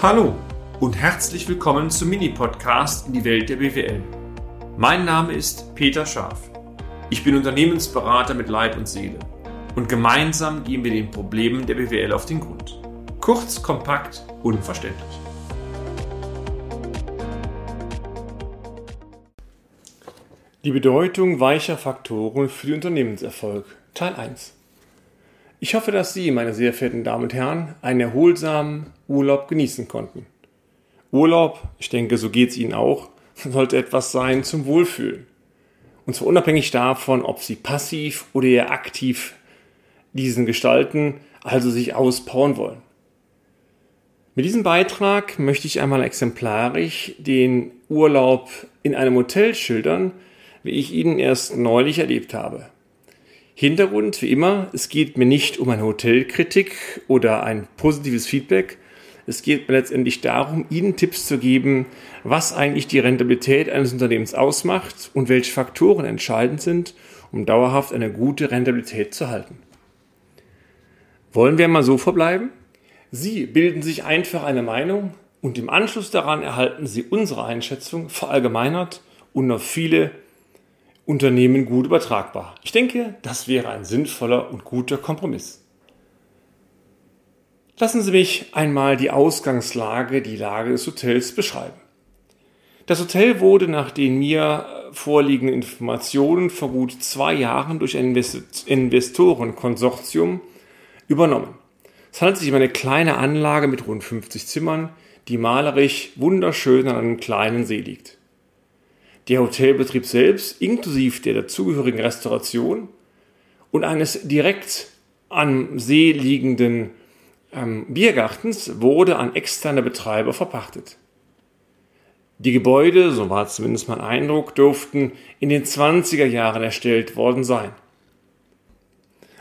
Hallo und herzlich willkommen zum Mini-Podcast in die Welt der BWL. Mein Name ist Peter Scharf. Ich bin Unternehmensberater mit Leib und Seele und gemeinsam gehen wir den Problemen der BWL auf den Grund. Kurz, kompakt, unverständlich. Die Bedeutung weicher Faktoren für den Unternehmenserfolg Teil 1 ich hoffe, dass Sie, meine sehr verehrten Damen und Herren, einen erholsamen Urlaub genießen konnten. Urlaub, ich denke, so geht es Ihnen auch, sollte etwas sein zum Wohlfühlen. Und zwar unabhängig davon, ob Sie passiv oder eher aktiv diesen gestalten, also sich auspowern wollen. Mit diesem Beitrag möchte ich einmal exemplarisch den Urlaub in einem Hotel schildern, wie ich ihn erst neulich erlebt habe. Hintergrund, wie immer, es geht mir nicht um eine Hotelkritik oder ein positives Feedback. Es geht mir letztendlich darum, Ihnen Tipps zu geben, was eigentlich die Rentabilität eines Unternehmens ausmacht und welche Faktoren entscheidend sind, um dauerhaft eine gute Rentabilität zu halten. Wollen wir mal so verbleiben? Sie bilden sich einfach eine Meinung und im Anschluss daran erhalten Sie unsere Einschätzung verallgemeinert und auf viele Unternehmen gut übertragbar. Ich denke, das wäre ein sinnvoller und guter Kompromiss. Lassen Sie mich einmal die Ausgangslage, die Lage des Hotels beschreiben. Das Hotel wurde nach den mir vorliegenden Informationen vor gut zwei Jahren durch ein Investorenkonsortium übernommen. Es handelt sich um eine kleine Anlage mit rund 50 Zimmern, die malerisch wunderschön an einem kleinen See liegt. Der Hotelbetrieb selbst, inklusive der dazugehörigen Restauration und eines direkt am See liegenden ähm, Biergartens, wurde an externe Betreiber verpachtet. Die Gebäude, so war zumindest mein Eindruck, dürften in den 20er Jahren erstellt worden sein.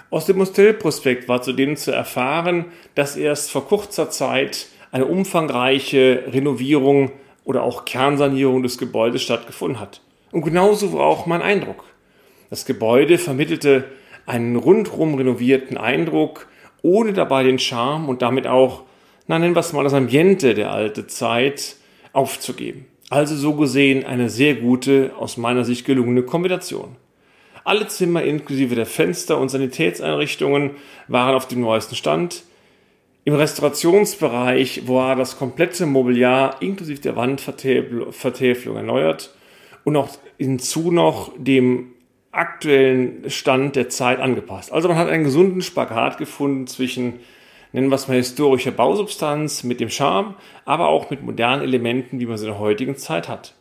Aus dem Hotelprospekt war zudem zu erfahren, dass erst vor kurzer Zeit eine umfangreiche Renovierung oder auch Kernsanierung des Gebäudes stattgefunden hat. Und genauso war auch mein Eindruck. Das Gebäude vermittelte einen rundrum renovierten Eindruck, ohne dabei den Charme und damit auch, na nennen wir es mal das Ambiente der alten Zeit aufzugeben. Also so gesehen eine sehr gute, aus meiner Sicht gelungene Kombination. Alle Zimmer inklusive der Fenster und Sanitätseinrichtungen waren auf dem neuesten Stand. Im Restaurationsbereich war das komplette Mobiliar inklusive der Wandvertäfelung erneuert und auch hinzu noch dem aktuellen Stand der Zeit angepasst. Also man hat einen gesunden Spagat gefunden zwischen, nennen wir es mal historischer Bausubstanz mit dem Charme, aber auch mit modernen Elementen, wie man sie in der heutigen Zeit hat.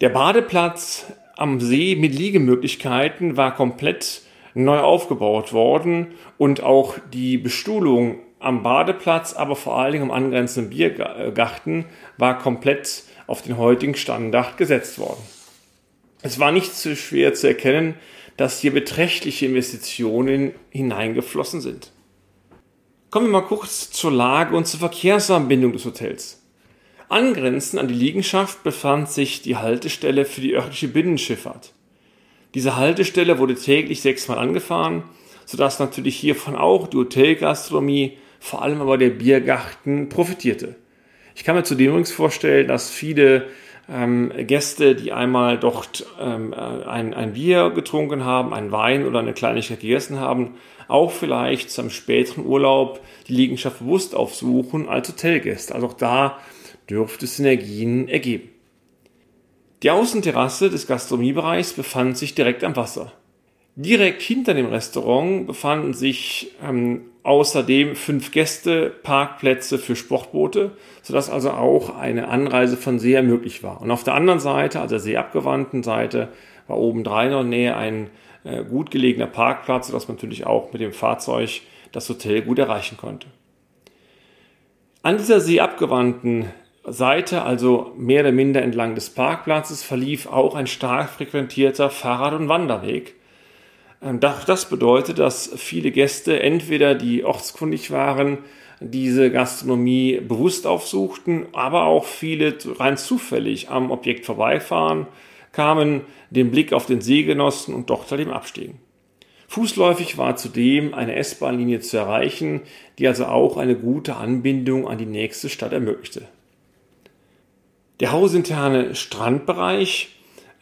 Der Badeplatz am See mit Liegemöglichkeiten war komplett neu aufgebaut worden und auch die Bestuhlung am Badeplatz, aber vor allen Dingen am angrenzenden Biergarten war komplett auf den heutigen Standard gesetzt worden. Es war nicht so schwer zu erkennen, dass hier beträchtliche Investitionen hineingeflossen sind. Kommen wir mal kurz zur Lage und zur Verkehrsanbindung des Hotels. Angrenzend an die Liegenschaft befand sich die Haltestelle für die örtliche Binnenschifffahrt. Diese Haltestelle wurde täglich sechsmal angefahren, sodass natürlich hiervon auch die Hotelgastronomie, vor allem aber der Biergarten profitierte. Ich kann mir zudem übrigens vorstellen, dass viele ähm, Gäste, die einmal dort ähm, äh, ein, ein Bier getrunken haben, ein Wein oder eine Kleinigkeit gegessen haben, auch vielleicht zum späteren Urlaub die Liegenschaft bewusst aufsuchen als Hotelgäste. Also auch da dürfte es Synergien ergeben. Die Außenterrasse des Gastronomiebereichs befand sich direkt am Wasser. Direkt hinter dem Restaurant befanden sich ähm, außerdem fünf Gästeparkplätze für Sportboote, sodass also auch eine Anreise von See möglich war. Und auf der anderen Seite, also der seeabgewandten Seite, war obendrein in der Nähe ein äh, gut gelegener Parkplatz, sodass man natürlich auch mit dem Fahrzeug das Hotel gut erreichen konnte. An dieser seeabgewandten Seite, also mehr oder minder entlang des Parkplatzes, verlief auch ein stark frequentierter Fahrrad- und Wanderweg. Ähm, das bedeutet, dass viele Gäste entweder die ortskundig waren, diese Gastronomie bewusst aufsuchten, aber auch viele rein zufällig am Objekt vorbeifahren, kamen, den Blick auf den See genossen und dort halt eben abstiegen. Fußläufig war zudem eine S-Bahn-Linie zu erreichen, die also auch eine gute Anbindung an die nächste Stadt ermöglichte. Der hausinterne Strandbereich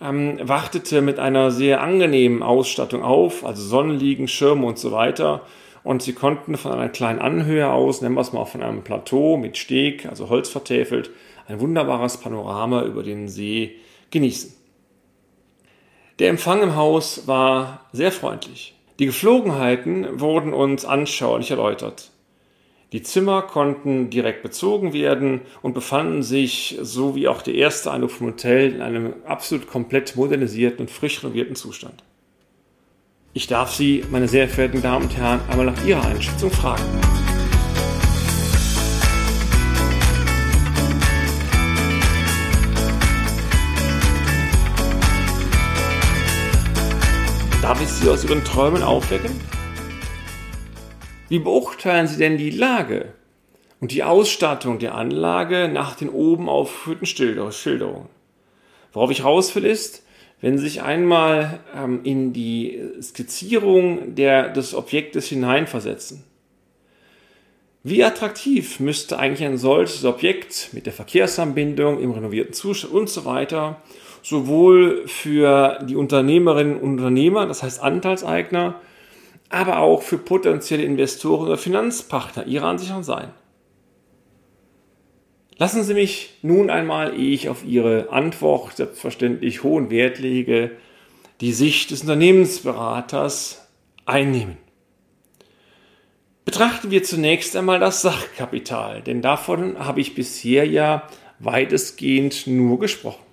ähm, wartete mit einer sehr angenehmen Ausstattung auf, also Sonnenliegen, Schirme und so weiter. Und sie konnten von einer kleinen Anhöhe aus, nennen wir es mal von einem Plateau mit Steg, also Holz vertäfelt, ein wunderbares Panorama über den See genießen. Der Empfang im Haus war sehr freundlich. Die Geflogenheiten wurden uns anschaulich erläutert. Die Zimmer konnten direkt bezogen werden und befanden sich, so wie auch der erste Eindruck vom Hotel, in einem absolut komplett modernisierten und frisch renovierten Zustand. Ich darf Sie, meine sehr verehrten Damen und Herren, einmal nach Ihrer Einschätzung fragen. Darf ich Sie aus Ihren Träumen aufwecken? Wie beurteilen Sie denn die Lage und die Ausstattung der Anlage nach den oben aufgeführten Schilderungen? Worauf ich raus will ist, wenn Sie sich einmal ähm, in die Skizzierung der, des Objektes hineinversetzen. Wie attraktiv müsste eigentlich ein solches Objekt mit der Verkehrsanbindung im renovierten Zustand und so weiter sowohl für die Unternehmerinnen und Unternehmer, das heißt Anteilseigner, aber auch für potenzielle Investoren oder Finanzpartner ihrer Ansicht nach sein. Lassen Sie mich nun einmal, ehe ich auf Ihre Antwort selbstverständlich hohen Wert lege, die Sicht des Unternehmensberaters einnehmen. Betrachten wir zunächst einmal das Sachkapital, denn davon habe ich bisher ja weitestgehend nur gesprochen.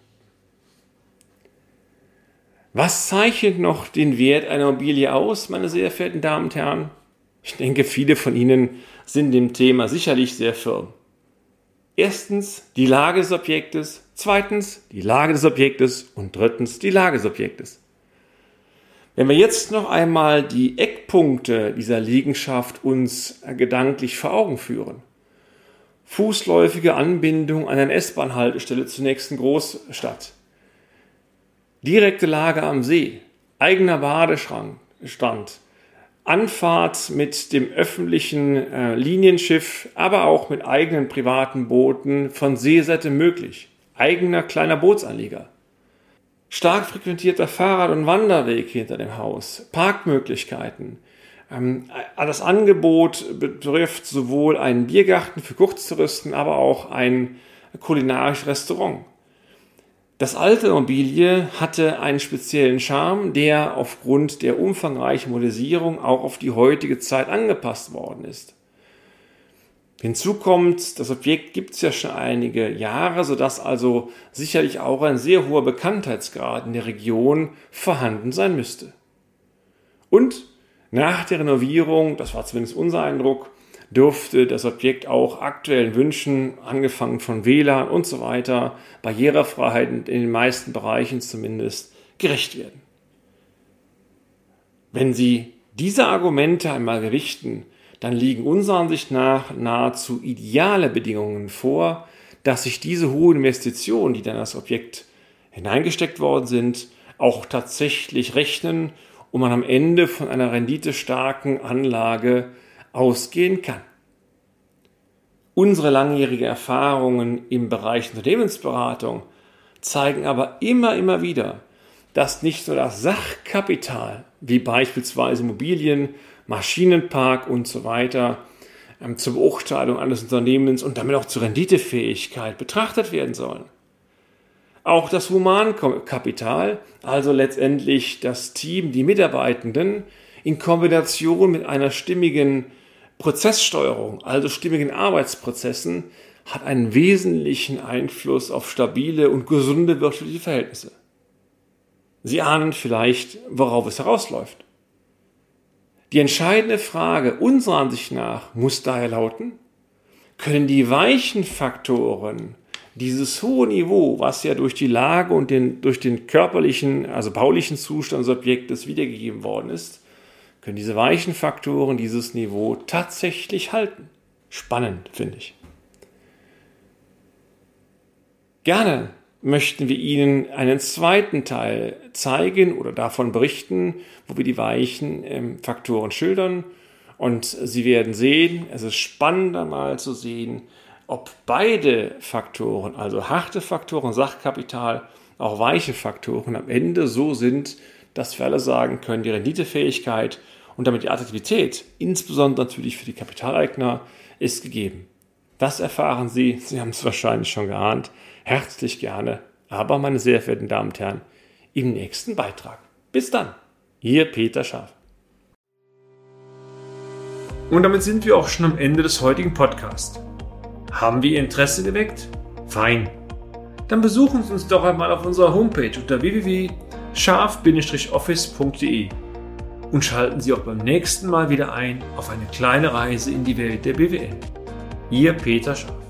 Was zeichnet noch den Wert einer Immobilie aus, meine sehr verehrten Damen und Herren? Ich denke, viele von Ihnen sind dem Thema sicherlich sehr firm. Erstens die Lage des Objektes, zweitens die Lage des Objektes und drittens die Lage des Objektes. Wenn wir jetzt noch einmal die Eckpunkte dieser Liegenschaft uns gedanklich vor Augen führen. Fußläufige Anbindung an eine S-Bahn-Haltestelle zur nächsten Großstadt Direkte Lage am See, eigener Badestrand, Anfahrt mit dem öffentlichen äh, Linienschiff, aber auch mit eigenen privaten Booten von Seeseite möglich. Eigener kleiner Bootsanlieger. Stark frequentierter Fahrrad- und Wanderweg hinter dem Haus. Parkmöglichkeiten. Ähm, das Angebot betrifft sowohl einen Biergarten für Kurztouristen, aber auch ein kulinarisches Restaurant. Das alte Immobilie hatte einen speziellen Charme, der aufgrund der umfangreichen Modernisierung auch auf die heutige Zeit angepasst worden ist. Hinzu kommt, das Objekt gibt es ja schon einige Jahre, sodass also sicherlich auch ein sehr hoher Bekanntheitsgrad in der Region vorhanden sein müsste. Und nach der Renovierung, das war zumindest unser Eindruck, dürfte das Objekt auch aktuellen Wünschen, angefangen von WLAN und so weiter, Barrierefreiheit in den meisten Bereichen zumindest, gerecht werden. Wenn Sie diese Argumente einmal gewichten, dann liegen unserer Ansicht nach nahezu ideale Bedingungen vor, dass sich diese hohen Investitionen, die dann das Objekt hineingesteckt worden sind, auch tatsächlich rechnen und man am Ende von einer renditestarken Anlage ausgehen kann. Unsere langjährigen Erfahrungen im Bereich Unternehmensberatung zeigen aber immer, immer wieder, dass nicht nur das Sachkapital, wie beispielsweise Immobilien, Maschinenpark und so weiter, ähm, zur Beurteilung eines Unternehmens und damit auch zur Renditefähigkeit betrachtet werden sollen. Auch das Humankapital, also letztendlich das Team, die Mitarbeitenden, in Kombination mit einer stimmigen Prozesssteuerung, also stimmigen Arbeitsprozessen, hat einen wesentlichen Einfluss auf stabile und gesunde wirtschaftliche Verhältnisse. Sie ahnen vielleicht, worauf es herausläuft. Die entscheidende Frage unserer Ansicht nach muss daher lauten, können die weichen Faktoren dieses hohe Niveau, was ja durch die Lage und den, durch den körperlichen, also baulichen Zustand des Objektes wiedergegeben worden ist, können diese weichen Faktoren dieses Niveau tatsächlich halten. Spannend, finde ich. Gerne möchten wir Ihnen einen zweiten Teil zeigen oder davon berichten, wo wir die weichen ähm, Faktoren schildern. Und Sie werden sehen, es ist spannend einmal zu sehen, ob beide Faktoren, also harte Faktoren, Sachkapital, auch weiche Faktoren am Ende so sind, dass wir alle sagen können, die Renditefähigkeit und damit die Attraktivität, insbesondere natürlich für die Kapitaleigner, ist gegeben. Das erfahren Sie, Sie haben es wahrscheinlich schon geahnt, herzlich gerne, aber meine sehr verehrten Damen und Herren, im nächsten Beitrag. Bis dann, Ihr Peter Schaaf. Und damit sind wir auch schon am Ende des heutigen Podcasts. Haben wir Ihr Interesse geweckt? Fein. Dann besuchen Sie uns doch einmal auf unserer Homepage unter www.scharf-office.de und schalten Sie auch beim nächsten Mal wieder ein auf eine kleine Reise in die Welt der BWL. Ihr Peter Schaaf.